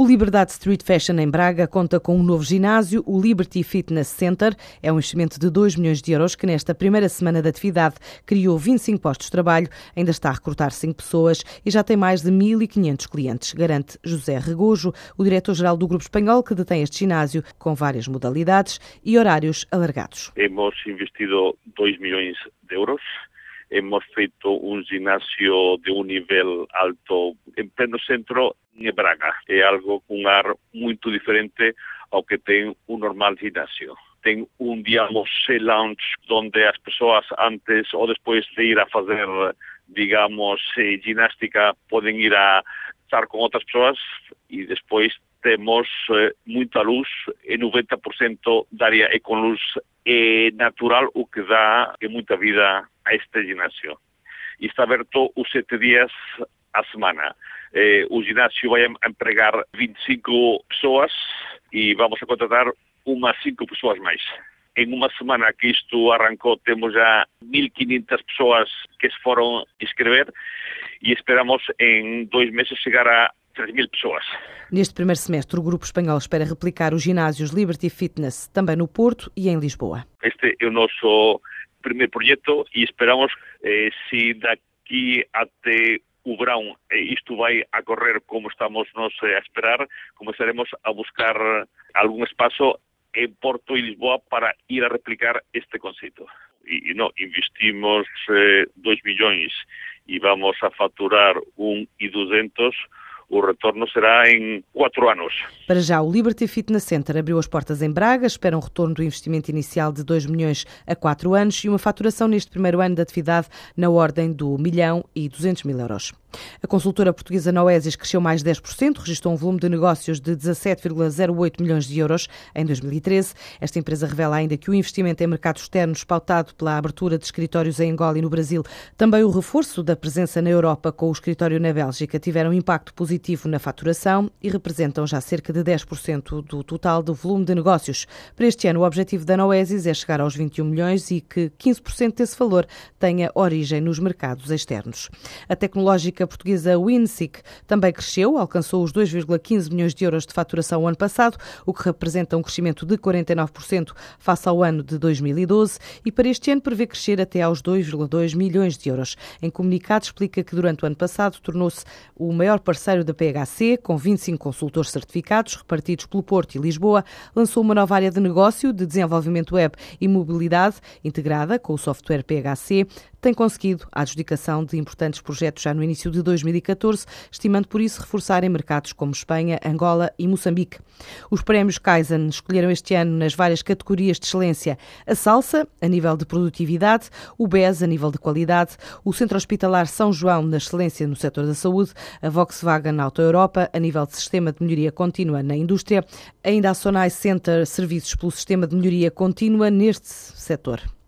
O Liberdade Street Fashion em Braga conta com um novo ginásio, o Liberty Fitness Center. É um investimento de 2 milhões de euros que, nesta primeira semana de atividade, criou 25 postos de trabalho, ainda está a recrutar 5 pessoas e já tem mais de 1.500 clientes, garante José Regojo, o diretor-geral do Grupo Espanhol, que detém este ginásio com várias modalidades e horários alargados. Hemos investido 2 milhões de euros hemos feito un ginasio de un nivel alto en pleno centro Braga. É algo con un ar muito diferente ao que ten un normal ginasio. Ten un, digamos, lounge donde as persoas antes ou despois de ir a fazer, digamos, eh, ginástica poden ir a estar con outras persoas e despois temos eh, luz e 90% da área é con luz é natural, o que dá é muita vida a este ginásio. E está aberto os sete dias a semana. Eh, o ginásio vai empregar 25 pessoas e vamos a contratar umas 5 pessoas mais. Em uma semana que isto arrancou, temos já 1.500 pessoas que se foram inscrever e esperamos em dois meses chegar a 3 mil pessoas. Neste primeiro semestre, o Grupo Espanhol espera replicar os ginásios Liberty Fitness também no Porto e em Lisboa. Este é o nosso primeiro projeto e esperamos, eh, se daqui até o verão eh, isto vai a correr como estamos nós eh, a esperar, começaremos a buscar algum espaço em Porto e Lisboa para ir a replicar este conceito. E, e não, investimos 2 eh, milhões e vamos a faturar 1 e 200 o retorno será em quatro anos. Para já, o Liberty Fitness Center abriu as portas em Braga, espera um retorno do investimento inicial de 2 milhões a 4 anos e uma faturação neste primeiro ano de atividade na ordem do milhão e 200 mil euros. A consultora portuguesa Noesis cresceu mais 10%, registrou um volume de negócios de 17,08 milhões de euros em 2013. Esta empresa revela ainda que o investimento em mercados externos, pautado pela abertura de escritórios em Angola e no Brasil, também o reforço da presença na Europa com o escritório na Bélgica, tiveram impacto positivo na faturação e representam já cerca de 10% do total do volume de negócios. Para este ano, o objetivo da Noesis é chegar aos 21 milhões e que 15% desse valor tenha origem nos mercados externos. A tecnológica portuguesa Winsic também cresceu, alcançou os 2,15 milhões de euros de faturação ano passado, o que representa um crescimento de 49% face ao ano de 2012 e para este ano prevê crescer até aos 2,2 milhões de euros. Em comunicado explica que durante o ano passado tornou-se o maior parceiro da PHC, com 25 consultores certificados repartidos pelo Porto e Lisboa, lançou uma nova área de negócio de desenvolvimento web e mobilidade integrada com o software PHC, tem conseguido a adjudicação de importantes projetos já no início de 2014, estimando por isso reforçar em mercados como Espanha, Angola e Moçambique. Os prémios Kaizen escolheram este ano nas várias categorias de excelência a Salsa, a nível de produtividade, o BES, a nível de qualidade, o Centro Hospitalar São João, na excelência no setor da saúde, a Volkswagen Auto Europa, a nível de sistema de melhoria contínua na indústria, ainda a Sonai Center Serviços pelo sistema de melhoria contínua neste setor.